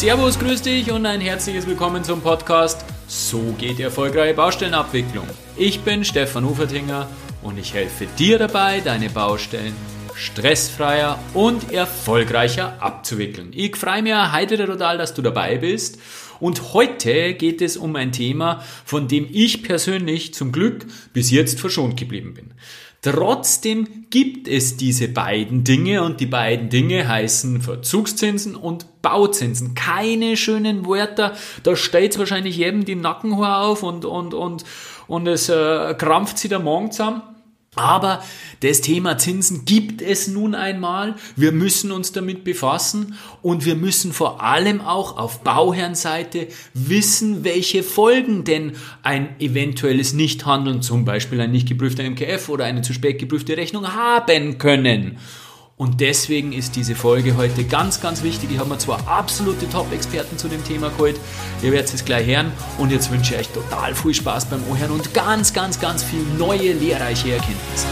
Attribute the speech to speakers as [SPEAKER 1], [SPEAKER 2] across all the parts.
[SPEAKER 1] Servus, grüß dich und ein herzliches Willkommen zum Podcast So geht erfolgreiche Baustellenabwicklung. Ich bin Stefan Ufertinger und ich helfe dir dabei, deine Baustellen stressfreier und erfolgreicher abzuwickeln. Ich freue mich heute total, dass du dabei bist. Und heute geht es um ein Thema, von dem ich persönlich zum Glück bis jetzt verschont geblieben bin. Trotzdem gibt es diese beiden Dinge und die beiden Dinge heißen Verzugszinsen und Bauzinsen. Keine schönen Wörter, da steht wahrscheinlich jedem die Nackenhaar auf und, und, und, und es äh, krampft sich der Magen zusammen. Aber das Thema Zinsen gibt es nun einmal. Wir müssen uns damit befassen und wir müssen vor allem auch auf Bauherrenseite wissen, welche Folgen denn ein eventuelles Nichthandeln, zum Beispiel ein nicht geprüfter MKF oder eine zu spät geprüfte Rechnung haben können. Und deswegen ist diese Folge heute ganz, ganz wichtig. Ich habe mir zwar absolute Top-Experten zu dem Thema geholt. Ihr werdet es gleich hören. Und jetzt wünsche ich euch total viel Spaß beim Ohren und ganz, ganz, ganz viel neue, lehrreiche Erkenntnisse.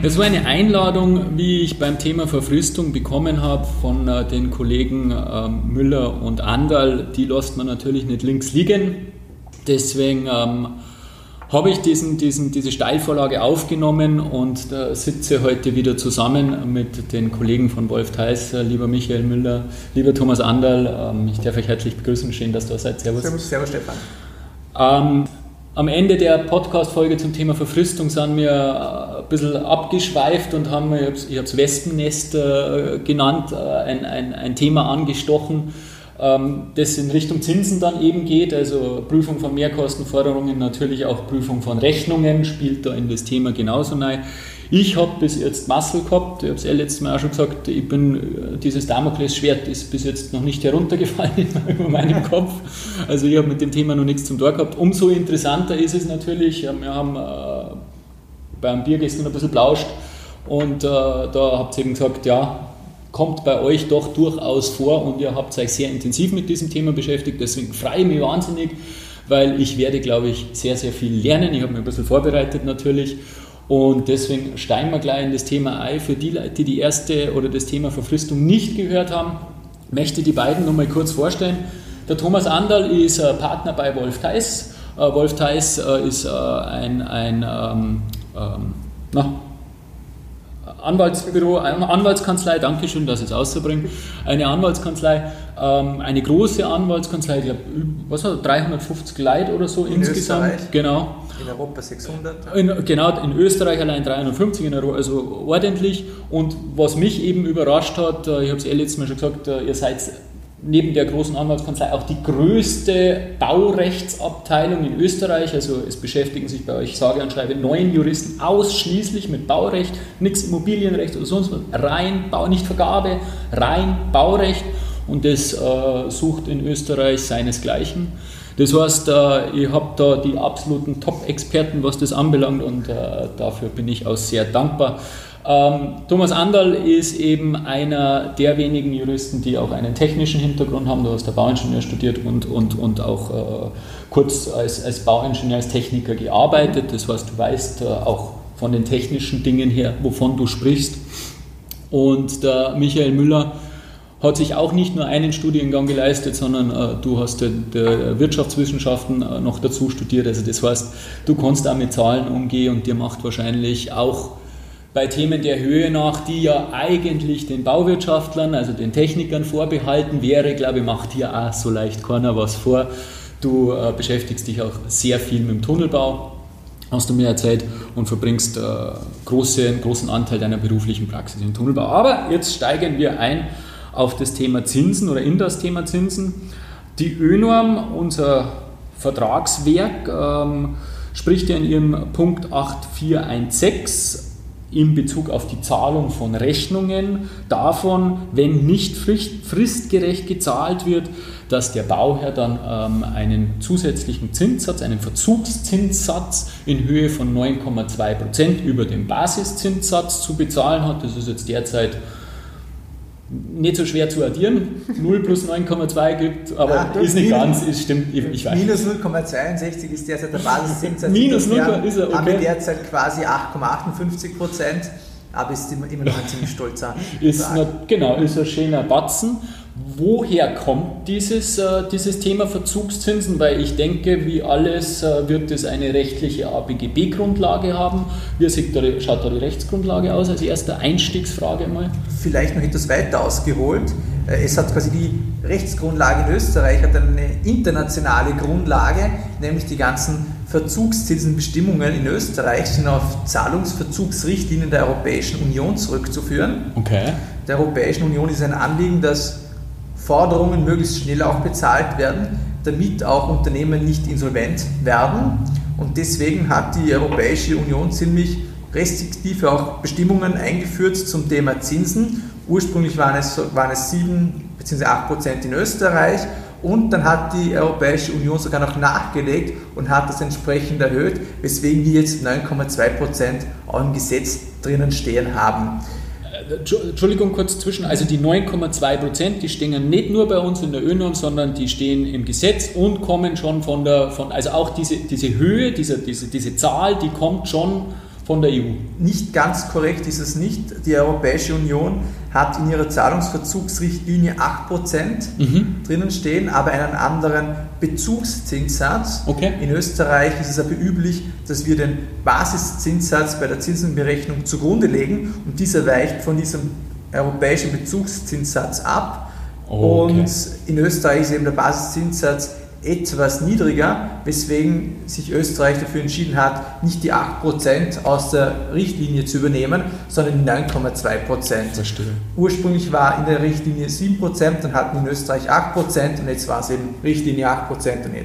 [SPEAKER 1] Das war eine Einladung, wie ich beim Thema Verfristung bekommen habe von äh, den Kollegen äh, Müller und Andal. Die lässt man natürlich nicht links liegen. Deswegen ähm, habe ich diesen, diesen, diese Steilvorlage aufgenommen und da sitze heute wieder zusammen mit den Kollegen von Wolf Theis, äh, lieber Michael Müller, lieber Thomas Anderl. Ähm, ich darf euch herzlich begrüßen. Schön, dass du da seid.
[SPEAKER 2] Servus. Servus, Servus Stefan.
[SPEAKER 1] Ähm, am Ende der Podcast-Folge zum Thema Verfristung sind wir äh, ein bisschen abgeschweift und haben, ich habe es Wespennest äh, genannt, ein, ein, ein Thema angestochen das in Richtung Zinsen dann eben geht, also Prüfung von Mehrkostenforderungen, natürlich auch Prüfung von Rechnungen, spielt da in das Thema genauso rein. Ich habe bis jetzt Muscle gehabt, ich habe es ja letztes Mal auch schon gesagt, ich bin, äh, dieses Damoklesschwert ist bis jetzt noch nicht heruntergefallen über meinem Kopf. Also ich habe mit dem Thema noch nichts zum Tor gehabt. Umso interessanter ist es natürlich, ähm, wir haben äh, beim Bier gestern ein bisschen blauscht und äh, da habt ihr eben gesagt, ja, kommt bei euch doch durchaus vor und ihr habt euch sehr intensiv mit diesem Thema beschäftigt. Deswegen freue ich mich wahnsinnig, weil ich werde, glaube ich, sehr, sehr viel lernen. Ich habe mich ein bisschen vorbereitet natürlich. Und deswegen steigen wir gleich in das Thema ein. Für die Leute, die die erste oder das Thema Verfristung nicht gehört haben, möchte die beiden noch mal kurz vorstellen. Der Thomas Anderl ist Partner bei Wolf Theis. Äh, Wolf Theis äh, ist äh, ein, ein ähm, ähm, na, Anwaltsbüro, Anwaltskanzlei, danke schön, dass ich es auszubringen. Eine Anwaltskanzlei, ähm, eine große Anwaltskanzlei, ich glaube, was war 350 Leute oder so
[SPEAKER 2] in
[SPEAKER 1] insgesamt.
[SPEAKER 2] Österreich,
[SPEAKER 1] genau.
[SPEAKER 2] In Europa 600.
[SPEAKER 1] In, genau, in Österreich allein 350, in Europa, also ordentlich. Und was mich eben überrascht hat, äh, ich habe es eh letztes Mal schon gesagt, äh, ihr seid neben der großen Anwaltskanzlei auch die größte Baurechtsabteilung in Österreich. Also es beschäftigen sich bei euch, sage und schreibe, neun Juristen ausschließlich mit Baurecht, nichts Immobilienrecht oder sonst was, rein Bau, nicht Vergabe, rein Baurecht. Und das äh, sucht in Österreich seinesgleichen. Das heißt, äh, ihr habt da die absoluten Top-Experten, was das anbelangt und äh, dafür bin ich auch sehr dankbar. Ähm, Thomas Anderl ist eben einer der wenigen Juristen, die auch einen technischen Hintergrund haben. Du hast der Bauingenieur studiert und, und, und auch äh, kurz als, als Bauingenieur, als Techniker gearbeitet. Das heißt, du weißt äh, auch von den technischen Dingen her, wovon du sprichst. Und der Michael Müller hat sich auch nicht nur einen Studiengang geleistet, sondern äh, du hast der, Wirtschaftswissenschaften äh, noch dazu studiert. Also das heißt, du kannst auch mit Zahlen umgehen und dir macht wahrscheinlich auch bei Themen der Höhe nach, die ja eigentlich den Bauwirtschaftlern, also den Technikern vorbehalten wäre, glaube ich, macht hier auch so leicht keiner was vor. Du äh, beschäftigst dich auch sehr viel mit dem Tunnelbau, hast du mir erzählt, und verbringst äh, große, einen großen Anteil deiner beruflichen Praxis im Tunnelbau. Aber jetzt steigen wir ein auf das Thema Zinsen oder in das Thema Zinsen. Die ÖNORM, unser Vertragswerk, ähm, spricht ja in ihrem Punkt 8416 in Bezug auf die Zahlung von Rechnungen davon, wenn nicht fristgerecht gezahlt wird, dass der Bauherr dann ähm, einen zusätzlichen Zinssatz, einen Verzugszinssatz in Höhe von 9,2 Prozent über dem Basiszinssatz zu bezahlen hat. Das ist jetzt derzeit nicht so schwer zu addieren. 0 plus 9,2 gibt, aber
[SPEAKER 2] Ah,
[SPEAKER 1] ist nicht
[SPEAKER 2] minus-
[SPEAKER 1] ganz, ist, stimmt, ich, ich weiß.
[SPEAKER 2] Minus 0,62 ist derzeit der Basiszinssatz.
[SPEAKER 1] Minus
[SPEAKER 2] Wir
[SPEAKER 1] 0, ist er,
[SPEAKER 2] Haben wir
[SPEAKER 1] okay.
[SPEAKER 2] derzeit quasi 8,58 Prozent, aber ist immer, immer noch ein ziemlich stolzer
[SPEAKER 1] Ist noch, genau, ist ein schöner Batzen. Woher kommt dieses, äh, dieses Thema Verzugszinsen? Weil ich denke, wie alles äh, wird es eine rechtliche ABGB-Grundlage haben. Wie sieht da, die- schaut da die Rechtsgrundlage aus? Als erste Einstiegsfrage mal.
[SPEAKER 2] vielleicht noch etwas weiter ausgeholt. Äh, Es hat quasi die Rechtsgrundlage in Österreich hat eine internationale Grundlage, nämlich die ganzen Verzugszinsenbestimmungen in Österreich sind auf Zahlungsverzugsrichtlinien der Europäischen Union zurückzuführen.
[SPEAKER 1] Okay.
[SPEAKER 2] Der Europäischen Union ist ein Anliegen, dass Forderungen möglichst schnell auch bezahlt werden, damit auch Unternehmen nicht insolvent werden. Und deswegen hat die Europäische Union ziemlich restriktive auch Bestimmungen eingeführt zum Thema Zinsen. Ursprünglich waren es, waren es 7 bzw. 8 Prozent in Österreich und dann hat die Europäische Union sogar noch nachgelegt und hat das entsprechend erhöht, weswegen wir jetzt 9,2 Prozent auch im Gesetz drinnen stehen haben.
[SPEAKER 1] Äh, Entschu- Entschuldigung, kurz zwischen. Also die 9,2 Prozent, die stehen nicht nur bei uns in der ÖNOM, sondern die stehen im Gesetz und kommen schon von der, von, also auch diese, diese Höhe, diese, diese, diese Zahl, die kommt schon von der EU.
[SPEAKER 2] Nicht ganz korrekt ist es nicht. Die Europäische Union hat in ihrer Zahlungsverzugsrichtlinie 8% drinnen stehen, aber einen anderen Bezugszinssatz.
[SPEAKER 1] Okay.
[SPEAKER 2] In Österreich ist es aber üblich, dass wir den Basiszinssatz bei der Zinsenberechnung zugrunde legen und dieser weicht von diesem europäischen Bezugszinssatz ab.
[SPEAKER 1] Okay.
[SPEAKER 2] Und in Österreich ist eben der Basiszinssatz etwas niedriger, weswegen sich Österreich dafür entschieden hat, nicht die 8% aus der Richtlinie zu übernehmen, sondern die 9,2%.
[SPEAKER 1] Verstehe.
[SPEAKER 2] Ursprünglich war in der Richtlinie 7%, dann hatten wir in Österreich 8% und jetzt war es eben Richtlinie 8%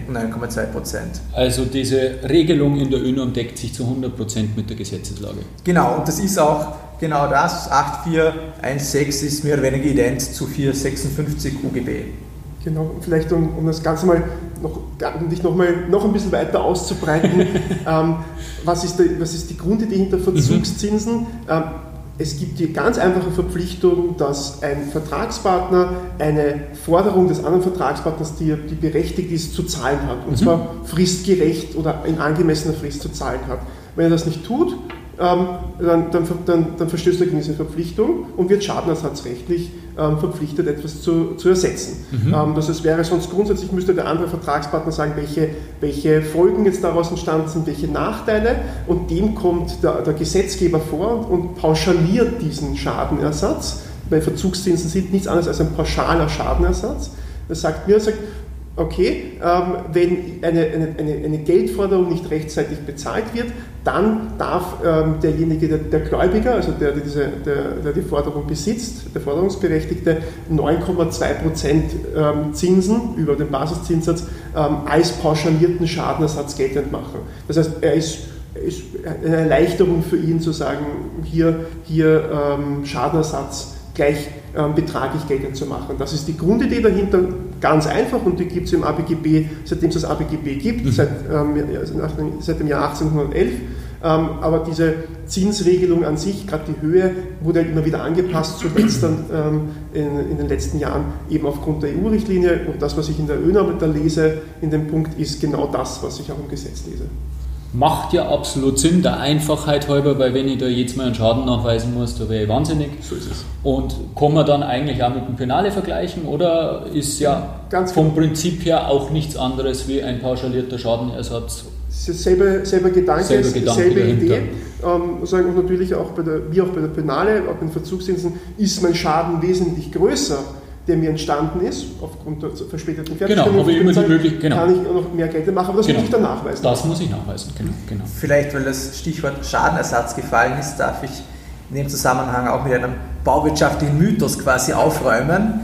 [SPEAKER 2] und 9,2%.
[SPEAKER 1] Also diese Regelung in der ÖNOM deckt sich zu 100 Prozent mit der Gesetzeslage.
[SPEAKER 2] Genau, und das ist auch genau das. 8416 ist mehr oder weniger ident zu 456 UGB.
[SPEAKER 3] Genau, vielleicht um, um das Ganze mal noch, dich noch, mal, noch ein bisschen weiter auszubreiten. ähm, was, ist die, was ist die Grundidee hinter Verzugszinsen? Ähm, es gibt die ganz einfache Verpflichtung, dass ein Vertragspartner eine Forderung des anderen Vertragspartners, die, die berechtigt ist, zu zahlen hat. Und zwar fristgerecht oder in angemessener Frist zu zahlen hat. Wenn er das nicht tut, ähm, dann, dann, dann, dann verstößt er gegen diese Verpflichtung und wird schadenersatzrechtlich ähm, verpflichtet, etwas zu, zu ersetzen. Ähm, das heißt, wäre sonst grundsätzlich, müsste der andere Vertragspartner sagen, welche, welche Folgen jetzt daraus entstanden sind, welche Nachteile und dem kommt der, der Gesetzgeber vor und, und pauschaliert diesen Schadenersatz, weil Verzugszinsen sind nichts anderes als ein pauschaler Schadenersatz. Das sagt mir, er sagt, okay, ähm, wenn eine, eine, eine, eine Geldforderung nicht rechtzeitig bezahlt wird, dann darf ähm, derjenige, der, der Gläubiger, also der, der, diese, der, die Forderung besitzt, der Forderungsberechtigte, 9,2% ähm, Zinsen über den Basiszinssatz ähm, als pauschalierten Schadenersatz geltend machen. Das heißt, er ist ist eine Erleichterung für ihn zu sagen, hier, hier ähm, Schadenersatz gleich ähm, betraglich geltend zu machen. Das ist die Grundidee dahinter, ganz einfach und die gibt es im ABGB, seitdem es das ABGB gibt, seit, ähm, seit dem Jahr 1811. Ähm, aber diese Zinsregelung an sich, gerade die Höhe, wurde halt immer wieder angepasst, zuletzt dann ähm, in, in den letzten Jahren eben aufgrund der EU-Richtlinie. Und das, was ich in der ÖNOM da lese, in dem Punkt, ist genau das, was ich auch im Gesetz lese.
[SPEAKER 1] Macht ja absolut Sinn, der Einfachheit halber, weil wenn ich da jetzt mal einen Schaden nachweisen muss, da wäre ich wahnsinnig.
[SPEAKER 3] So ist es.
[SPEAKER 1] Und kann man dann eigentlich auch mit dem Penale vergleichen oder ist ja
[SPEAKER 3] Ganz
[SPEAKER 1] vom
[SPEAKER 3] genau.
[SPEAKER 1] Prinzip her auch nichts anderes wie ein pauschalierter Schadenersatz?
[SPEAKER 3] Selber, selber Gedanke,
[SPEAKER 1] Selber Gedanke
[SPEAKER 3] selbe
[SPEAKER 1] dahinter.
[SPEAKER 3] Idee. Ähm, sagen, und natürlich auch bei der, wie auch bei der Penale, auch bei den Verzugszinsen, ist mein Schaden wesentlich größer, der mir entstanden ist, aufgrund der verspäteten Fertigstellung.
[SPEAKER 1] Genau, habe ich immer die Möglichkeit- genau.
[SPEAKER 3] Kann ich auch noch mehr Geld machen, aber das
[SPEAKER 1] Genau.
[SPEAKER 3] muss ich dann nachweisen.
[SPEAKER 1] Das muss ich nachweisen, genau. genau.
[SPEAKER 2] Vielleicht, weil das Stichwort Schadenersatz gefallen ist, darf ich in dem Zusammenhang auch mit einem bauwirtschaftlichen Mythos quasi aufräumen.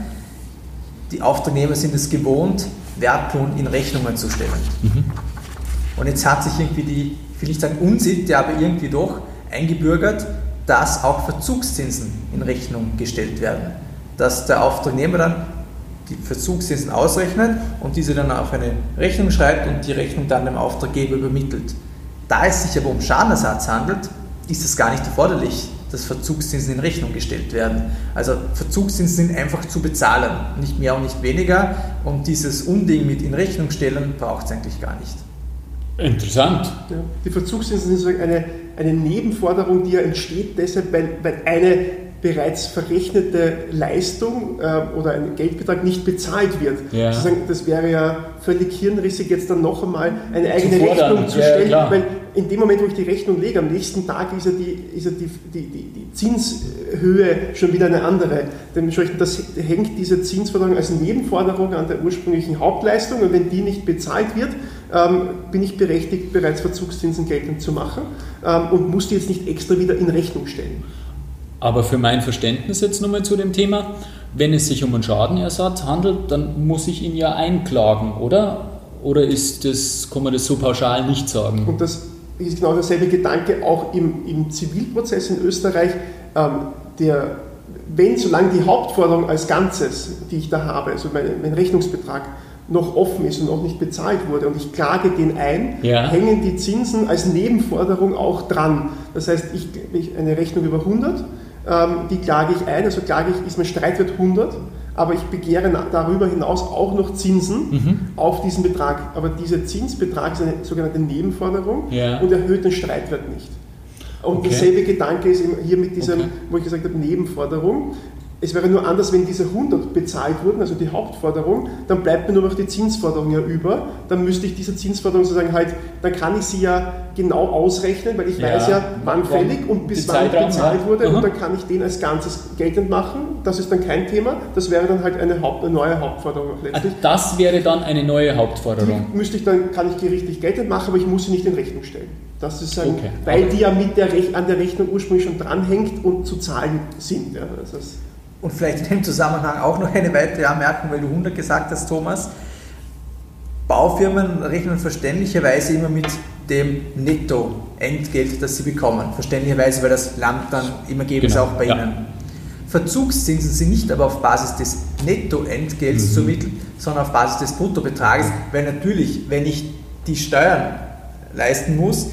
[SPEAKER 2] Die Auftragnehmer sind es gewohnt, Wertlohn in Rechnungen zu stellen. Und jetzt hat sich irgendwie die, ich will nicht sagen Unsitte, aber irgendwie doch eingebürgert, dass auch Verzugszinsen in Rechnung gestellt werden. Dass der Auftragnehmer dann die Verzugszinsen ausrechnet und diese dann auf eine Rechnung schreibt und die Rechnung dann dem Auftraggeber übermittelt. Da es sich aber um Schadenersatz handelt, ist es gar nicht erforderlich, dass Verzugszinsen in Rechnung gestellt werden. Also Verzugszinsen sind einfach zu bezahlen, nicht mehr und nicht weniger. Und dieses Unding mit in Rechnung stellen braucht es eigentlich gar nicht.
[SPEAKER 1] Interessant.
[SPEAKER 3] Ja, die Verzugszinsen sind eine, eine Nebenforderung, die ja entsteht deshalb, weil, weil eine bereits verrechnete Leistung äh, oder ein Geldbetrag nicht bezahlt wird. Ja. Das wäre ja völlig hirnrissig, jetzt dann noch einmal eine eigene zu Rechnung zu stellen, ja, weil in dem Moment, wo ich die Rechnung lege, am nächsten Tag ist ja die, ist ja die, die, die, die Zinshöhe schon wieder eine andere. Dementsprechend das hängt diese Zinsforderung als Nebenforderung an der ursprünglichen Hauptleistung und wenn die nicht bezahlt wird, ähm, bin ich berechtigt, bereits Verzugszinsen geltend zu machen ähm, und muss die jetzt nicht extra wieder in Rechnung stellen.
[SPEAKER 1] Aber für mein Verständnis jetzt nochmal zu dem Thema, wenn es sich um einen Schadenersatz handelt, dann muss ich ihn ja einklagen, oder? Oder ist das, kann man das so pauschal nicht sagen?
[SPEAKER 3] Und das ist genau derselbe Gedanke auch im, im Zivilprozess in Österreich. Ähm, der, wenn, solange die Hauptforderung als Ganzes, die ich da habe, also mein, mein Rechnungsbetrag, noch offen ist und noch nicht bezahlt wurde und ich klage den ein, ja. hängen die Zinsen als Nebenforderung auch dran. Das heißt, ich, ich eine Rechnung über 100 ähm, die klage ich ein, also klage ich, ist mein Streitwert 100, aber ich begehre darüber hinaus auch noch Zinsen mhm. auf diesen Betrag. Aber dieser Zinsbetrag ist eine sogenannte Nebenforderung ja. und erhöht den Streitwert nicht. Und okay. derselbe Gedanke ist hier mit diesem, okay. wo ich gesagt habe, Nebenforderung. Es wäre nur anders, wenn diese 100 bezahlt wurden, also die Hauptforderung, dann bleibt mir nur noch die Zinsforderung ja über. Dann müsste ich diese Zinsforderung sozusagen halt, dann kann ich sie ja genau ausrechnen, weil ich ja, weiß ja, wann fällig und bis wann bezahlt ja. wurde. Mhm. Und dann kann ich den als Ganzes geltend machen. Das ist dann kein Thema. Das wäre dann halt eine, Haupt, eine neue Hauptforderung
[SPEAKER 1] letztlich. Das wäre dann eine neue Hauptforderung.
[SPEAKER 3] Die müsste ich dann, kann ich gerichtlich geltend machen, aber ich muss sie nicht in Rechnung stellen. Das ist ein, okay. weil die ja mit der Rech an der Rechnung ursprünglich schon dranhängt und zu zahlen sind. Ja, das heißt,
[SPEAKER 2] und vielleicht in dem Zusammenhang auch noch eine weitere Anmerkung, weil du 100 gesagt hast, Thomas. Baufirmen rechnen verständlicherweise immer mit dem Nettoentgelt, das sie bekommen. Verständlicherweise, weil das Land dann immer geben genau. auch bei ja. Ihnen. Verzugszinsen sind nicht aber auf Basis des Nettoentgelts mhm. zu ermitteln, sondern auf Basis des Bruttobetrages, weil natürlich, wenn ich die Steuern leisten muss,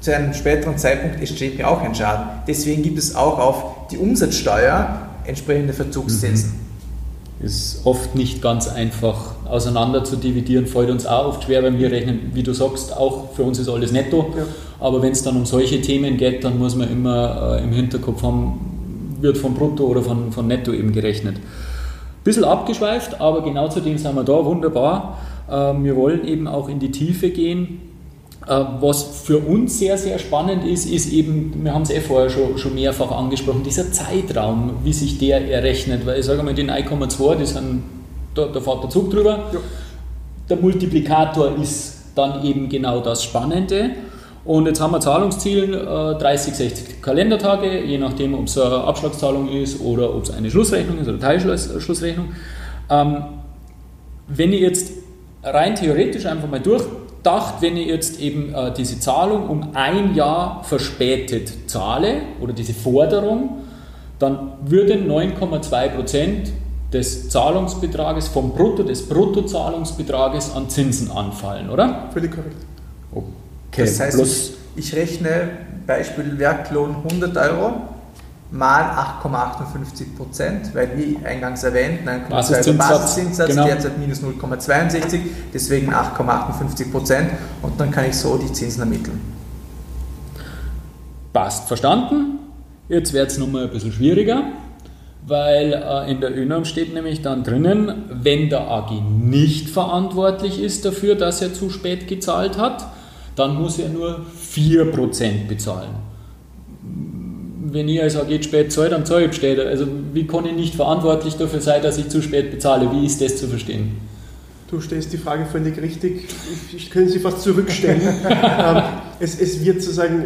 [SPEAKER 2] zu einem späteren Zeitpunkt entsteht mir auch ein Schaden. Deswegen gibt es auch auf die Umsatzsteuer entsprechende Verzugszinsen.
[SPEAKER 1] Mhm. Ist oft nicht ganz einfach auseinander zu dividieren, fällt uns auch oft schwer, weil wir rechnen, wie du sagst, auch für uns ist alles netto. Ja. Aber wenn es dann um solche Themen geht, dann muss man immer äh, im Hinterkopf haben, wird von Brutto oder von, von Netto eben gerechnet. Bisschen abgeschweift, aber genau zu dem sind wir da, wunderbar. Äh, wir wollen eben auch in die Tiefe gehen was für uns sehr, sehr spannend ist, ist eben, wir haben es eh vorher schon, schon mehrfach angesprochen, dieser Zeitraum, wie sich der errechnet. Weil ich sage mal, den 1,2, das sind, da, da fährt der Zug drüber. Ja. Der Multiplikator ist dann eben genau das Spannende. Und jetzt haben wir Zahlungszielen, 30, 60 Kalendertage, je nachdem, ob es eine Abschlagszahlung ist oder ob es eine Schlussrechnung ist oder Teilschlussrechnung. Ähm, wenn ich jetzt rein theoretisch einfach mal durch gedacht, wenn ich jetzt eben äh, diese Zahlung um ein Jahr verspätet zahle oder diese Forderung, dann würden 9,2% des Zahlungsbetrages vom Brutto, des Bruttozahlungsbetrages an Zinsen anfallen, oder?
[SPEAKER 3] Völlig korrekt.
[SPEAKER 2] Okay, das heißt, ich, ich rechne Beispiel Werklohn 100 Euro mal 8,58 Prozent, weil wie eingangs erwähnt, 9,2% Basiszinssatz, genau. derzeit minus 0,62, deswegen 8,58 Prozent und dann kann ich so die Zinsen ermitteln.
[SPEAKER 1] Passt, verstanden. Jetzt wird es nochmal ein bisschen schwieriger, weil äh, in der ÖNOM steht nämlich dann drinnen, wenn der AG nicht verantwortlich ist dafür, dass er zu spät gezahlt hat, dann muss er nur 4% bezahlen wenn ich als AG spät zahle, dann zahle ich spät. Also wie kann ich nicht verantwortlich dafür sein, dass ich zu spät bezahle? Wie ist das zu verstehen?
[SPEAKER 3] Du stellst die Frage völlig richtig. Ich könnte sie fast zurückstellen. Ähm, es, es, wird sozusagen,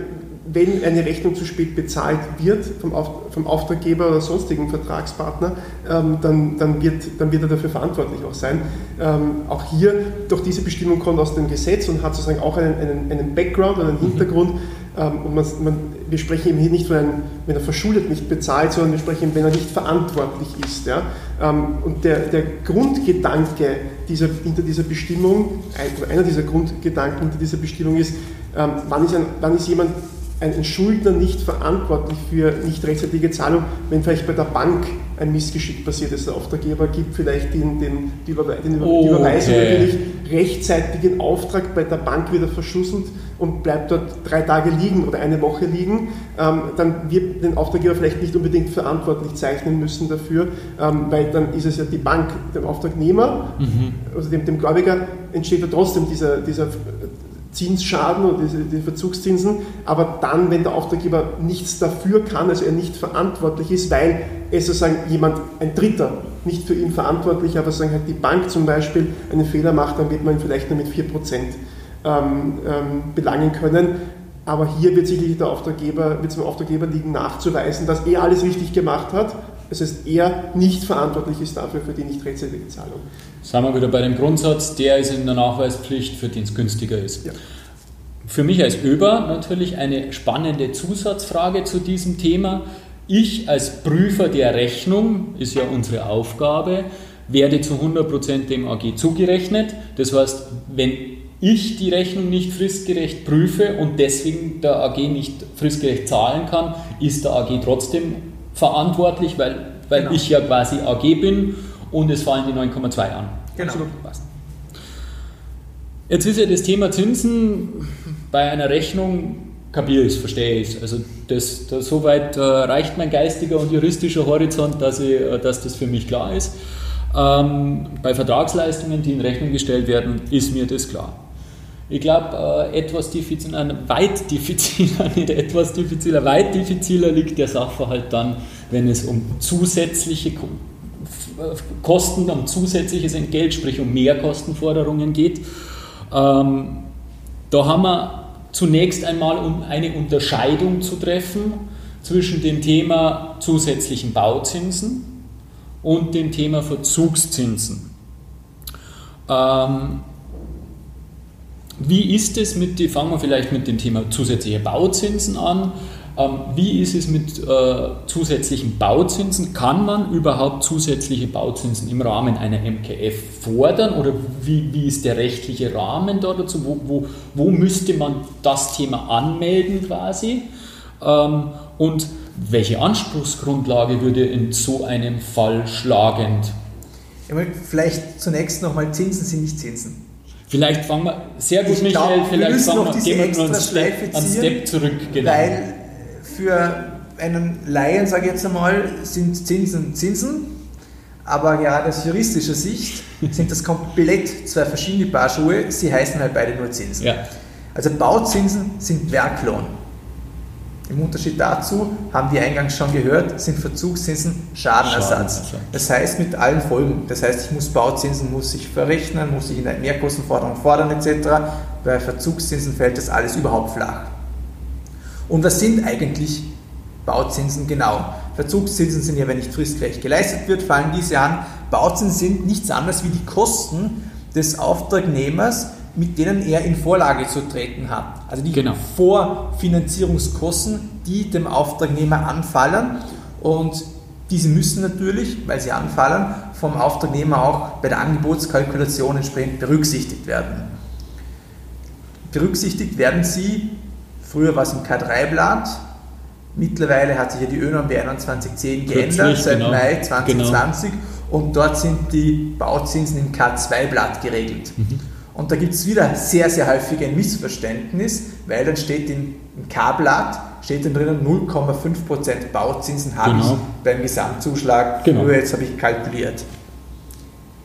[SPEAKER 3] wenn eine Rechnung zu spät bezahlt wird vom, Auf, vom Auftraggeber oder sonstigen Vertragspartner, ähm, dann, dann, wird, dann wird er dafür verantwortlich auch sein. Ähm, auch hier, doch diese Bestimmung kommt aus dem Gesetz und hat sozusagen auch einen, einen, einen Background, einen mhm. Hintergrund. Mhm und man, man, wir sprechen eben hier nicht von einem, wenn er verschuldet nicht bezahlt, sondern wir sprechen, wenn er nicht verantwortlich ist. Ja? Ähm, und der, der Grundgedanke dieser, hinter dieser Bestimmung, einer dieser Grundgedanken hinter dieser Bestimmung ist, ähm, wann ist, ein, wann ist jemand ein Schuldner nicht verantwortlich für nicht rechtzeitige Zahlung, wenn vielleicht bei der Bank ein Missgeschick passiert ist. Der Auftraggeber gibt vielleicht den, den, die, Überwe den Über die Überweisung natürlich rechtzeitigen Auftrag bei der Bank wieder verschlüsselt und bleibt dort drei Tage liegen oder eine Woche liegen, ähm, dann wird den Auftraggeber vielleicht nicht unbedingt verantwortlich zeichnen müssen dafür, ähm, weil dann ist es ja die Bank, dem Auftragnehmer, mhm. also dem, dem Gläubiger, entsteht ja trotzdem dieser, dieser Zinsschaden und diese, die Verzugszinsen, aber dann, wenn der Auftraggeber nichts dafür kann, also er nicht verantwortlich ist, weil es sozusagen jemand, ein Dritter, nicht für ihn verantwortlich, aber sagen halt die Bank zum Beispiel einen Fehler macht, dann wird man ihn vielleicht nur mit 4% ähm, ähm, belangen können. Aber hier wird sicherlich der Auftraggeber, wird es dem Auftraggeber liegen, nachzuweisen, dass er alles richtig gemacht hat. Das heißt, er nicht verantwortlich ist dafür für die nicht rechtzeitige Zahlung.
[SPEAKER 1] Sagen wir wieder bei dem Grundsatz, der ist in der Nachweispflicht, für den es günstiger ist. Ja. Für mich als Öber natürlich eine spannende Zusatzfrage zu diesem Thema. Ich als Prüfer der Rechnung, ist ja unsere Aufgabe, werde zu 100% dem AG zugerechnet. Das heißt, wenn ich die Rechnung nicht fristgerecht prüfe und deswegen der AG nicht fristgerecht zahlen kann, ist der AG trotzdem verantwortlich, weil, weil genau. ich ja quasi AG bin und es fallen die 9,2 an.
[SPEAKER 2] Genau.
[SPEAKER 1] Jetzt ist ja das Thema Zinsen bei einer Rechnung kapiere ich es, verstehe ich es. Also das, das, soweit äh, reicht mein geistiger und juristischer Horizont, dass, ich, äh, dass das für mich klar ist. Ähm, bei Vertragsleistungen, die in Rechnung gestellt werden, ist mir das klar. Ich glaube, äh, etwas diffiziler, weit diffiziler, nicht etwas diffiziler, weit diffiziler liegt der Sachverhalt dann, wenn es um zusätzliche Kosten, um zusätzliches Entgelt, sprich um Mehrkostenforderungen geht. Ähm, da haben wir zunächst einmal um eine Unterscheidung zu treffen zwischen dem Thema zusätzlichen Bauzinsen und dem Thema Verzugszinsen. Ähm, wie ist es mit, die, fangen wir vielleicht mit dem Thema zusätzliche Bauzinsen an. Ähm, wie ist es mit äh, zusätzlichen Bauzinsen? Kann man überhaupt zusätzliche Bauzinsen im Rahmen einer MKF fordern oder wie, wie ist der rechtliche Rahmen da dazu? Wo, wo, wo müsste man das Thema anmelden quasi? Ähm, und welche Anspruchsgrundlage würde in so einem Fall schlagend?
[SPEAKER 2] Vielleicht zunächst nochmal, Zinsen sind nicht Zinsen.
[SPEAKER 1] Vielleicht fangen wir, sehr gut, ich Michael, glaub, vielleicht fangen wir, gehen wir einen Step, einen Step zurück.
[SPEAKER 2] Genau. Weil für einen Laien, sage ich jetzt einmal, sind Zinsen Zinsen, aber gerade aus juristischer Sicht sind das komplett zwei verschiedene Paar Schuhe, sie heißen halt beide nur Zinsen. Ja. Also Bauzinsen sind Werklohn. Im Unterschied dazu, haben wir eingangs schon gehört, sind Verzugszinsen Schadenersatz. Das heißt mit allen Folgen. Das heißt, ich muss Bauzinsen muss ich verrechnen, muss ich in der Mehrkostenforderung fordern etc. Bei Verzugszinsen fällt das alles überhaupt flach. Und was sind eigentlich Bauzinsen genau? Verzugszinsen sind ja, wenn nicht fristgerecht geleistet wird, fallen diese an. Bauzinsen sind nichts anderes wie die Kosten des Auftragnehmers, mit denen er in Vorlage zu treten hat. Also die genau. Vorfinanzierungskosten, die dem Auftragnehmer anfallen und diese müssen natürlich, weil sie anfallen, vom Auftragnehmer auch bei der Angebotskalkulation entsprechend berücksichtigt werden. Berücksichtigt werden sie, früher war es im K3-Blatt, mittlerweile hat sich ja die ÖNOM B2110 geändert, seit genau. Mai 2020 genau. und dort sind die Bauzinsen im K2-Blatt geregelt. Mhm. Und da gibt es wieder sehr, sehr häufig ein Missverständnis, weil dann steht in, im K-Blatt, steht dann drinnen 0,5% Bauzinsen habe genau. ich beim Gesamtzuschlag, genau. nur jetzt habe ich kalkuliert.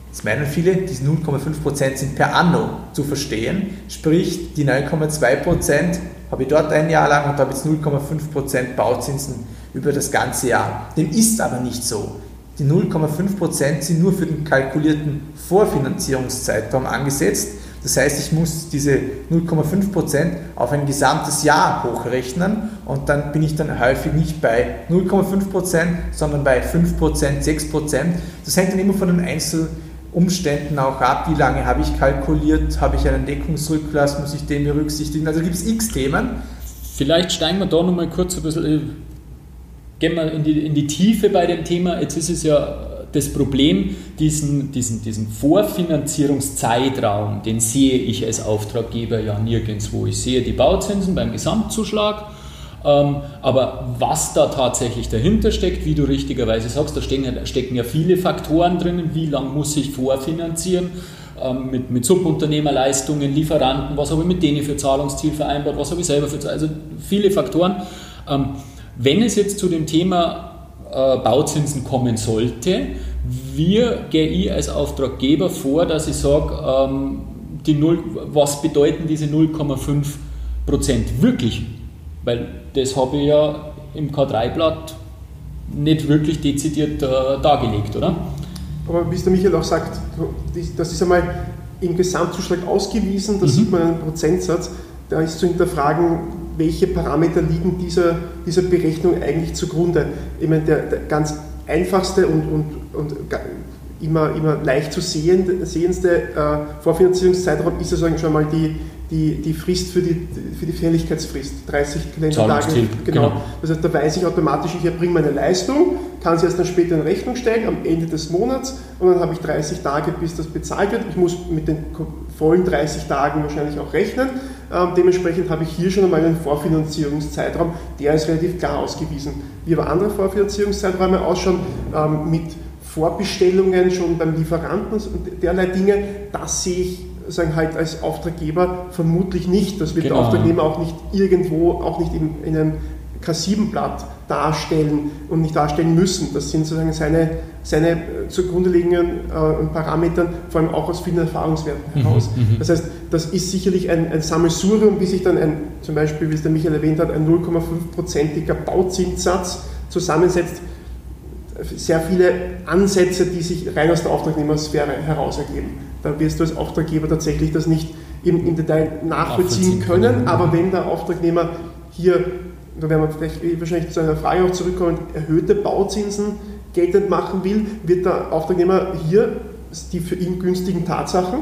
[SPEAKER 2] Jetzt meinen viele, diese 0,5% sind per anno zu verstehen, sprich die 9,2% habe ich dort ein Jahr lang und habe jetzt 0,5% Bauzinsen über das ganze Jahr. Dem ist aber nicht so. Die 0,5% sind nur für den kalkulierten Vorfinanzierungszeitraum angesetzt das heißt, ich muss diese 0,5% auf ein gesamtes Jahr hochrechnen und dann bin ich dann häufig nicht bei 0,5%, sondern bei 5%, 6%. Das hängt dann immer von den Einzelumständen auch ab. Wie lange habe ich kalkuliert? Habe ich einen Deckungsrücklass? Muss ich den berücksichtigen? Also gibt es x Themen.
[SPEAKER 1] Vielleicht steigen wir da nochmal kurz ein bisschen, äh, gehen wir in die, in die Tiefe bei dem Thema. Jetzt ist es ja das Problem, diesen, diesen, diesen Vorfinanzierungszeitraum, den sehe ich als Auftraggeber ja nirgendwo. Ich sehe die Bauzinsen beim Gesamtzuschlag Ähm, aber was da tatsächlich dahinter steckt, wie du richtigerweise sagst, da stecken, stecken ja viele Faktoren drinnen. Wie lange muss ich vorfinanzieren? Ähm, mit, mit Subunternehmerleistungen, Lieferanten, was habe ich mit denen für Zahlungsziel vereinbart, was habe ich selber für also viele Faktoren. Ähm, wenn es jetzt zu dem Thema Bauzinsen kommen sollte, wie gehe ich als Auftraggeber vor, dass ich sage, ähm, die 0, was bedeuten diese 0,5 Prozent wirklich? Weil das habe ich ja im K3-Blatt nicht wirklich dezidiert äh, dargelegt, oder?
[SPEAKER 3] Aber wie es der Michael auch sagt, das ist einmal im Gesamtzuschlag ausgewiesen, da mhm. sieht man einen Prozentsatz, da ist zu hinterfragen, welche Parameter liegen dieser, dieser Berechnung eigentlich zugrunde. Ich meine, der, der ganz einfachste und, und, und immer, immer leicht zu sehen, sehendste äh, Vorfinanzierungszeitraum ist ja also schon mal die, die, die Frist für die, für die Fälligkeitsfrist, 30 Kalendertage. Genau. genau. Das heißt, da weiß ich automatisch, ich erbringe meine Leistung, kann sie erst dann später in Rechnung stellen, am Ende des Monats, und dann habe ich 30 Tage, bis das bezahlt wird. Ich muss mit den vollen 30 Tagen wahrscheinlich auch rechnen. Ähm, dementsprechend habe ich hier schon einmal einen Vorfinanzierungszeitraum, der ist relativ klar ausgewiesen. Wie aber andere Vorfinanzierungszeiträume ausschauen, ähm, mit Vorbestellungen schon beim Lieferanten und derlei Dinge, das sehe ich sagen halt als Auftraggeber vermutlich nicht. Das wird genau. der Auftragnehmer auch nicht irgendwo, auch nicht in, in einem K7-Blatt darstellen und nicht darstellen müssen. Das sind sozusagen seine, seine zugrunde liegenden äh, Parametern, vor allem auch aus vielen Erfahrungswerten mhm, heraus. Mhm, das heißt, das ist sicherlich ein, ein Sammelsurium, wie sich dann ein, zum Beispiel, wie es der Michael erwähnt hat, ein 0,5-prozentiger Bauzinssatz zusammensetzt. Sehr viele Ansätze, die sich rein aus der Auftragnehmersphäre heraus ergeben. Da wirst du als Auftraggeber tatsächlich das nicht im, im Detail nachvollziehen können, aber wenn der Auftragnehmer hier da werden wir vielleicht wahrscheinlich zu einer Frage auch zurückkommen, erhöhte Bauzinsen geltend machen will, wird der Auftragnehmer hier die für ihn günstigen Tatsachen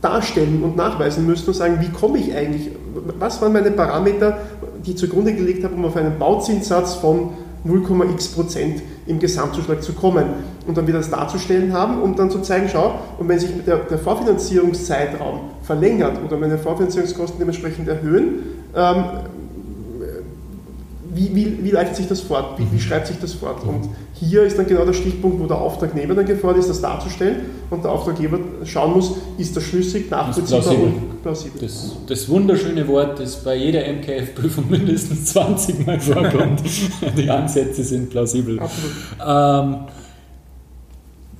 [SPEAKER 3] darstellen und nachweisen müssen und sagen, wie komme ich eigentlich, was waren meine Parameter, die ich zugrunde gelegt habe, um auf einen Bauzinssatz von 0,x Prozent im Gesamtzuschlag zu kommen? Und dann wieder das darzustellen haben, um dann zu zeigen, schau, und wenn sich der, der Vorfinanzierungszeitraum verlängert oder meine Vorfinanzierungskosten dementsprechend erhöhen, ähm, wie, wie, wie, leitet sich das fort? Wie, wie, schreibt sich das fort? Und hier ist dann genau der Stichpunkt, wo der Auftragnehmer dann gefordert ist, das darzustellen und der Auftraggeber schauen muss, ist das schlüssig, nachvollziehbar und
[SPEAKER 1] plausibel. Das, das, wunderschöne Wort, das bei jeder MKF-Prüfung mindestens 20 Mal vorkommt. Die Ansätze sind plausibel. Ähm,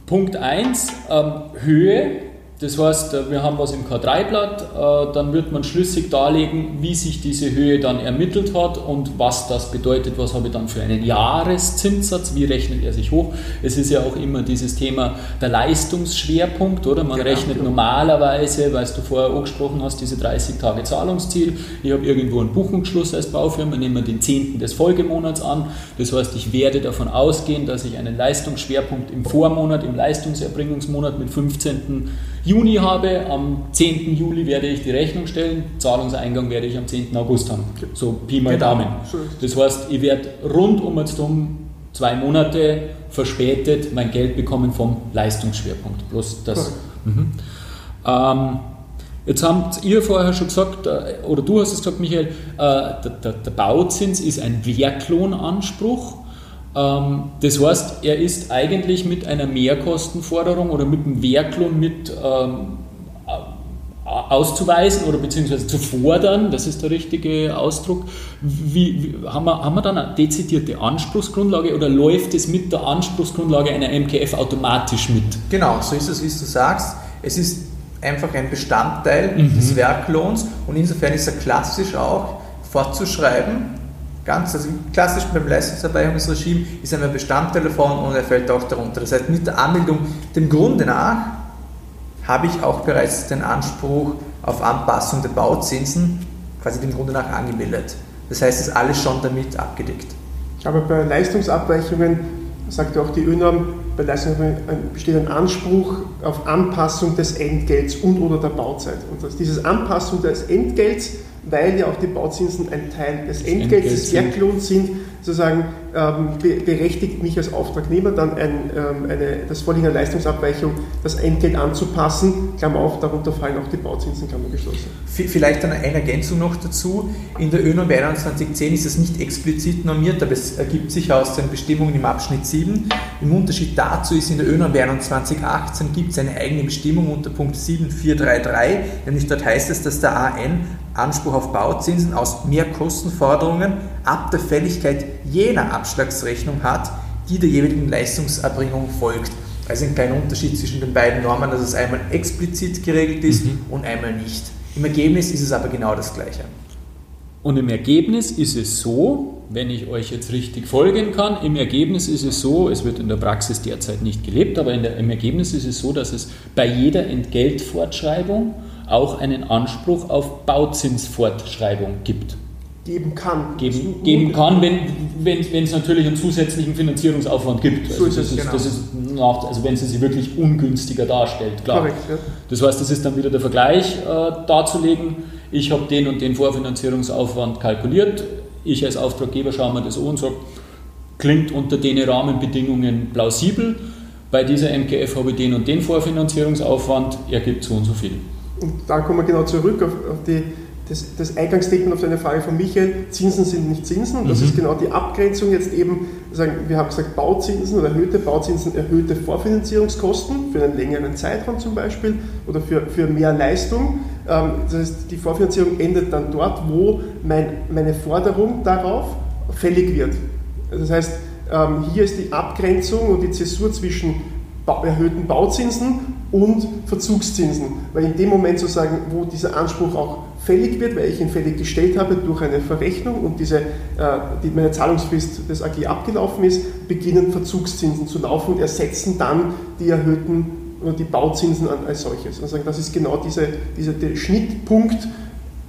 [SPEAKER 1] Punkt 1, ähm, Höhe das heißt, äh, wir haben was im K3-Blatt, äh, dann wird man schlüssig darlegen, wie sich diese Höhe dann ermittelt hat und was das bedeutet, was habe ich dann für einen Jahreszinssatz, wie rechnet er sich hoch. Es ist ja auch immer dieses Thema der Leistungsschwerpunkt, oder? Man genau, rechnet normalerweise, weil du vorher angesprochen hast, diese 30 Tage Zahlungsziel. Ich habe irgendwo einen Buchungsschluss als Baufirma, nehmen wir den 10. des Folgemonats an. Das heißt, ich werde davon ausgehen, dass ich einen Leistungsschwerpunkt im Vormonat, im Leistungserbringungsmonat mit 15. Juni habe. Am 10. Juli werde ich die Rechnung stellen. Zahlungseingang werde ich am 10. August haben. So Pi mal genau. Daumen. Das heißt, ich werde rund um jetzt um zwei Monate verspätet mein Geld bekommen vom Leistungsschwerpunkt. Bloß das. Mhm. Ähm, Jetzt habt ihr vorher schon gesagt, äh, oder du hast es gesagt, Michael, äh, der, der, der Bauzins ist ein Werklohnanspruch. Ähm, das heißt, er ist eigentlich mit einer Mehrkostenforderung oder mit einem Werklohn mit ähm, auszuweisen oder beziehungsweise zu fordern, das ist der richtige Ausdruck. Wie, wie, haben, wir, haben wir dann eine dezidierte Anspruchsgrundlage oder läuft es mit der Anspruchsgrundlage einer MKF automatisch mit?
[SPEAKER 2] Genau, so ist es, wie du sagst. Es ist einfach ein Bestandteil mhm. des Werklohns und insofern ist er klassisch auch fortzuschreiben Ganz, also klassisch beim Leistungserweiterungsregime ist er ein Bestandteil davon und er fällt auch darunter. Das heißt, mit der Anmeldung dem Grunde nach habe ich auch bereits den Anspruch auf Anpassung der Bauzinsen quasi dem Grunde nach angemeldet. Das heißt, es ist alles schon damit abgedeckt.
[SPEAKER 3] Aber bei Leistungsabweichungen sagt auch die ÖNORM, bei Leistungsabweichungen besteht ein Anspruch auf Anpassung des Entgelts und oder der Bauzeit. Und das, dieses Anpassung des Entgelts weil ja auch die Bauzinsen ein Teil des Entgelts, des Werklohns sind, sozusagen ähm, berechtigt mich als Auftragnehmer dann ein, ähm, eine, das Vorliegen einer Leistungsabweichung, das Entgelt anzupassen, Klammer auf, darunter fallen auch die Bauzinsen, Klammer geschlossen.
[SPEAKER 2] Vielleicht eine Ergänzung noch dazu. In der ÖNOM 2110 ist es nicht explizit normiert, aber es ergibt sich aus den Bestimmungen im Abschnitt 7. Im Unterschied dazu ist in der ÖNOM 2118 gibt es eine eigene Bestimmung unter Punkt 7433, nämlich dort heißt es, dass der AN Anspruch auf Bauzinsen aus Mehrkostenforderungen ab der Fälligkeit jener Abschlagsrechnung hat, die der jeweiligen Leistungserbringung folgt. Also ein kleiner Unterschied zwischen den beiden Normen, dass es einmal explizit geregelt ist mhm. und einmal nicht. Im Ergebnis ist es aber genau das Gleiche.
[SPEAKER 1] Und im Ergebnis ist es so, wenn ich euch jetzt richtig folgen kann, im Ergebnis ist es so, es wird in der Praxis derzeit nicht gelebt, aber der, im Ergebnis ist es so, dass es bei jeder Entgeltfortschreibung auch einen Anspruch auf Bauzinsfortschreibung gibt.
[SPEAKER 3] Geben kann.
[SPEAKER 1] Geben, geben kann, wenn es wenn, natürlich einen zusätzlichen Finanzierungsaufwand gibt.
[SPEAKER 3] Also so ist das, ist,
[SPEAKER 1] genau. das ist nach, also wenn sie sich wirklich ungünstiger darstellt, klar. Korrekt, ja. Das heißt, das ist dann wieder der Vergleich äh, darzulegen. Ich habe den und den Vorfinanzierungsaufwand kalkuliert. Ich als Auftraggeber schaue mir das an und sage, klingt unter den Rahmenbedingungen plausibel. Bei dieser MKF habe ich den und den Vorfinanzierungsaufwand, er gibt so und so viel.
[SPEAKER 3] Und da kommen wir genau zurück auf, auf die, das, das Eingangsstatement auf deine Frage von Michael. Zinsen sind nicht Zinsen. Das mhm. ist genau die Abgrenzung jetzt eben. Sagen, wir haben gesagt, Bauzinsen oder erhöhte Bauzinsen, erhöhte Vorfinanzierungskosten für einen längeren Zeitraum zum Beispiel oder für, für mehr Leistung. Ähm, das heißt, die Vorfinanzierung endet dann dort, wo mein, meine Forderung darauf fällig wird. Das heißt, ähm, hier ist die Abgrenzung und die Zäsur zwischen erhöhten Bauzinsen und Verzugszinsen. Weil in dem Moment sozusagen, wo dieser Anspruch auch fällig wird, weil ich ihn fällig gestellt habe durch eine Verrechnung und diese, äh, die, meine Zahlungsfrist des AG abgelaufen ist, beginnen Verzugszinsen zu laufen und ersetzen dann die erhöhten oder die Bauzinsen als solches. Sagen, das ist genau diese, dieser der Schnittpunkt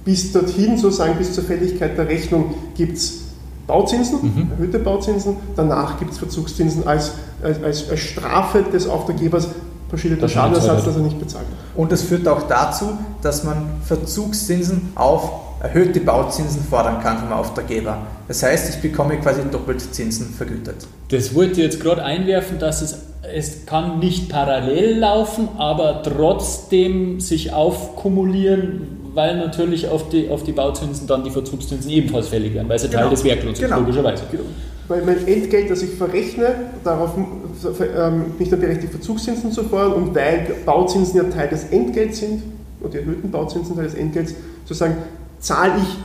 [SPEAKER 3] bis dorthin, sozusagen bis zur Fälligkeit der Rechnung gibt es Bauzinsen, mhm. erhöhte Bauzinsen, danach gibt es Verzugszinsen als, als, als, Strafe des Auftraggebers, verschiedener Schadenersatz, dass er nicht bezahlt
[SPEAKER 2] Und das führt auch dazu, dass man Verzugszinsen auf erhöhte Bauzinsen fordern kann vom Auftraggeber. Das heißt, ich bekomme quasi doppelt Zinsen vergütet.
[SPEAKER 1] Das wollte ich jetzt gerade einwerfen, dass es, es kann nicht parallel laufen, aber trotzdem sich aufkumulieren, weil natürlich auf die, auf die Bauzinsen dann die Verzugszinsen ebenfalls fällig werden, weil sie genau. Teil des Werklohns
[SPEAKER 3] genau.
[SPEAKER 1] sind, logischerweise.
[SPEAKER 3] Genau. Weil mein Entgelt, das ich verrechne, darauf ähm, bin ich dann berechtigt, Verzugszinsen zu fordern und weil Bauzinsen ja Teil des Entgelts sind und die erhöhten Bauzinsen Teil des Entgelts, sozusagen zahle ich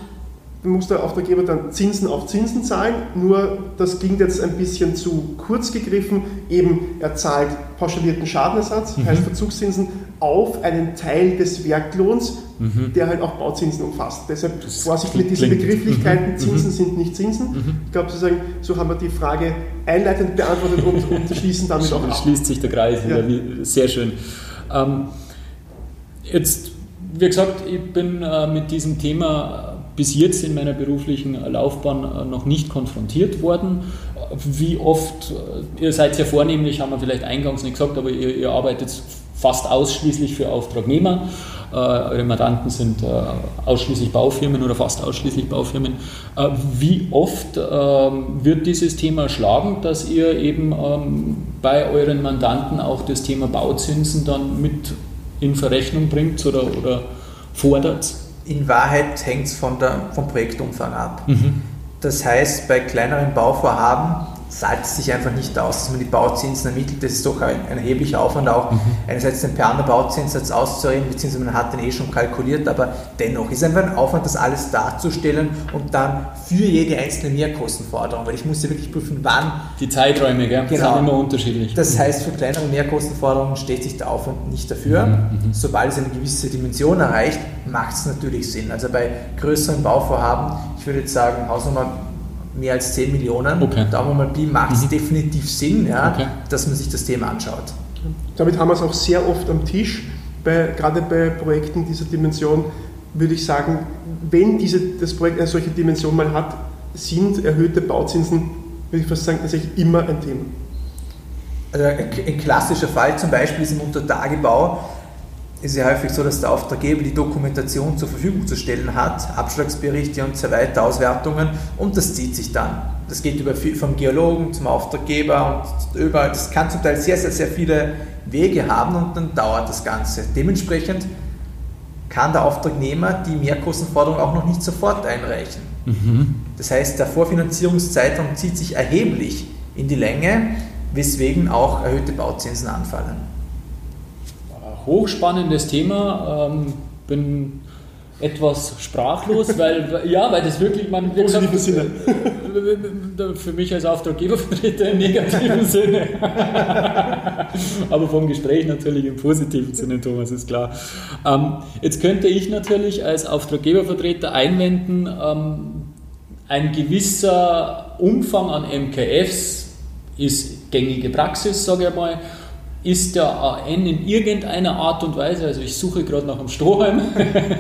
[SPEAKER 3] muss der Auftraggeber dann Zinsen auf Zinsen zahlen, nur das klingt jetzt ein bisschen zu kurz gegriffen. Eben, er zahlt pauschalierten Schadenersatz, mhm. heißt Verzugszinsen, auf einen Teil des Werklohns, mhm. der halt auch Bauzinsen umfasst. Deshalb das Vorsicht mit diesen Begrifflichkeiten, mhm. Zinsen sind nicht Zinsen. Mhm. Ich glaube, sozusagen, so haben wir die Frage einleitend beantwortet und, und schließen damit auch ab.
[SPEAKER 1] Schließt sich der Kreis, ja. sehr schön. Ähm, jetzt, wie gesagt, ich bin äh, mit diesem Thema bis jetzt in meiner beruflichen Laufbahn äh, noch nicht konfrontiert worden. Wie oft, äh, ihr seid sehr vornehmlich, haben wir vielleicht eingangs nicht gesagt, aber ihr, ihr arbeitet fast ausschließlich für Auftragnehmer. Äh, eure Mandanten sind ausschließlich Baufirmen oder fast ausschließlich Baufirmen. wie oft ähm, wird dieses Thema schlagen, dass ihr eben ähm, bei euren Mandanten auch das Thema Bauzinsen dann mit in Verrechnung bringt oder, oder fordert?
[SPEAKER 2] In Wahrheit hängt es vom Projektumfang ab. Mhm. Das heißt, bei kleineren Bauvorhaben zahlt es sich einfach nicht aus, dass man die Bauzinsen ermittelt. Das ist doch ein, ein erheblicher Aufwand auch, mhm. einerseits den annum Bauzinssatz auszureden, beziehungsweise man hat den eh schon kalkuliert, aber dennoch ist einfach ein Aufwand, das alles darzustellen und dann für jede einzelne Mehrkostenforderung, weil ich muss ja wirklich prüfen, wann.
[SPEAKER 1] Die Zeiträume, gell?
[SPEAKER 2] Genau.
[SPEAKER 1] sind immer unterschiedlich.
[SPEAKER 2] Das heißt, für kleinere Mehrkostenforderungen steht sich der Aufwand nicht dafür. Mhm. mhm. Sobald es eine gewisse Dimension erreicht, macht es natürlich Sinn. Also bei größeren Bauvorhaben, ich würde jetzt sagen, Hausnummer mehr als 10 Millionen. Okay. Da wo man Pi macht es mhm. definitiv Sinn, ja, okay. dass man sich das Thema anschaut.
[SPEAKER 3] Damit haben wir es auch sehr oft am Tisch, bei, gerade bei Projekten dieser Dimension würde ich sagen, wenn diese, das Projekt eine solche Dimension mal hat, sind erhöhte Bauzinsen, würde ich fast sagen, tatsächlich immer ein Thema.
[SPEAKER 2] Also ein klassischer Fall zum Beispiel ist im Untertagebau, ist ja häufig so, dass der Auftraggeber die Dokumentation zur Verfügung zu stellen hat, Abschlagsberichte und so weiter, Auswertungen und das zieht sich dann. das geht über, vom Geologen zum Auftraggeber und überall. Das kann zum Teil sehr, sehr, sehr viele Wege haben und dann dauert das Ganze. Dementsprechend kann der Auftragnehmer die Mehrkostenforderung auch noch nicht sofort einreichen. Mhm. Das heißt, der Vorfinanzierungszeitraum zieht sich erheblich in die Länge, weswegen auch erhöhte Bauzinsen anfallen.
[SPEAKER 1] Hochspannendes Thema. Ähm, bin etwas sprachlos, weil ja, weil das wirklich man gesagt, Sinne. für mich als Auftraggebervertreter im negativen Sinne, aber vom Gespräch natürlich im positiven Sinne, Thomas ist klar. Ähm, jetzt könnte ich natürlich als Auftraggebervertreter einwenden, ähm, ein gewisser Umfang an MKFs ist gängige Praxis, sage ich mal ist der AN in irgendeiner Art und Weise, also ich suche gerade nach einem Strohhalm,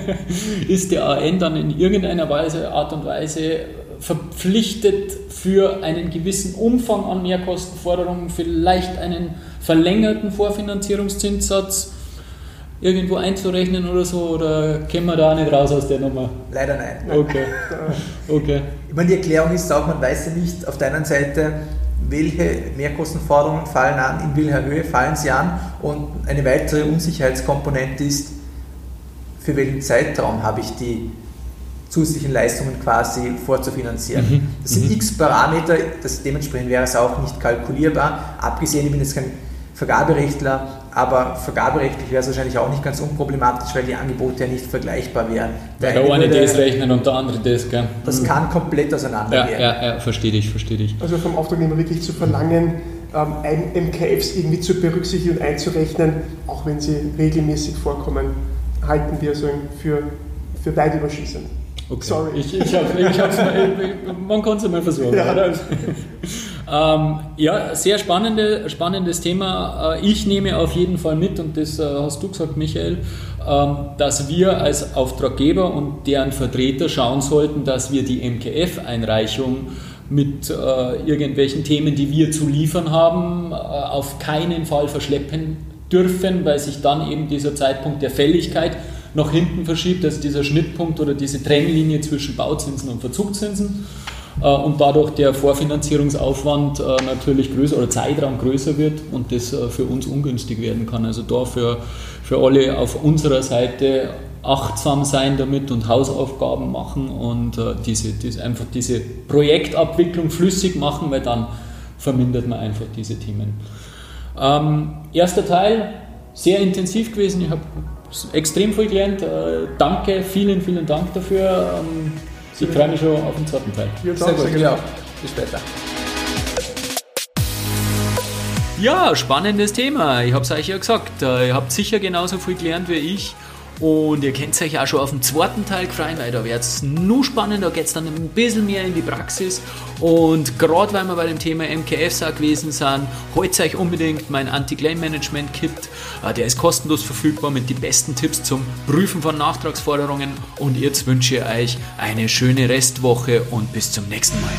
[SPEAKER 1] ist der AN dann in irgendeiner Weise, Art und Weise verpflichtet für einen gewissen Umfang an Mehrkostenforderungen, vielleicht einen verlängerten Vorfinanzierungszinssatz irgendwo einzurechnen oder so, oder kämen wir da nicht raus aus der Nummer?
[SPEAKER 2] Leider nein.
[SPEAKER 1] Okay. okay.
[SPEAKER 2] Ich meine, die Erklärung ist auch, man weiß ja nicht auf der einen Seite, welche Mehrkostenforderungen fallen an, in welcher Höhe fallen sie an und eine weitere Unsicherheitskomponente ist, für welchen Zeitraum habe ich die zusätzlichen Leistungen quasi vorzufinanzieren. Mhm. Das sind mhm. x Parameter, das dementsprechend wäre es auch nicht kalkulierbar. Abgesehen, ich bin jetzt kein Vergaberechtler, aber vergaberechtlich wäre es wahrscheinlich auch nicht ganz unproblematisch, weil die Angebote ja nicht vergleichbar wären.
[SPEAKER 1] Der, der eine, das rechnen und der andere das, gell?
[SPEAKER 2] Das mhm. kann komplett auseinander
[SPEAKER 1] ja. Ja, ja, verstehe ich, verstehe ich.
[SPEAKER 3] Also vom Auftragnehmer wirklich zu verlangen, ähm, MKFs irgendwie zu berücksichtigen und einzurechnen, auch wenn sie regelmäßig vorkommen, halten wir so für, für weit überschießend.
[SPEAKER 1] Okay. Sorry. Ich, ich hab, ich hab's mal, man kann es mal versuchen. Ja. ähm, ja, sehr spannende, spannendes Thema. Äh, ich nehme auf jeden Fall mit, und das äh, hast du gesagt, Michael, ähm, dass wir als Auftraggeber und deren Vertreter schauen sollten, dass wir die MKF-Einreichung mit äh, irgendwelchen Themen, die wir zu liefern haben, auf keinen Fall verschleppen dürfen, weil sich dann eben dieser Zeitpunkt der Fälligkeit nach hinten verschiebt, also dieser Schnittpunkt oder diese Trennlinie zwischen Bauzinsen und Verzugszinsen und dadurch der Vorfinanzierungsaufwand äh, natürlich größer oder Zeitraum größer wird und das äh, für uns ungünstig werden kann. Also da für, für alle auf unserer Seite achtsam sein damit und Hausaufgaben machen und diese, diese, einfach diese Projektabwicklung flüssig machen, weil dann vermindert man einfach diese Themen. Ähm, erster Teil, sehr intensiv gewesen. Ich habe extrem viel gelernt. Äh, danke, vielen, vielen Dank dafür. Ähm, ich freue mich schon auf den zweiten Teil.
[SPEAKER 2] Ja, Sehr gut, ja. Bis später.
[SPEAKER 1] Ja, spannendes Thema. Ich habe es euch ja gesagt. Äh, ihr habt sicher genauso viel gelernt wie ich. Und ihr könnt euch auch schon auf den zweiten Teil freuen, weil da wird es nur spannender, da geht es dann ein bisschen mehr in die Praxis. Und gerade weil wir bei dem Thema MKFs auch gewesen sind, holt euch unbedingt mein Anti-Claim-Management-Kit. Äh, der ist kostenlos verfügbar mit den besten Tipps zum Prüfen von Nachtragsforderungen. Und jetzt wünsche ich euch eine schöne Restwoche und bis zum nächsten Mal.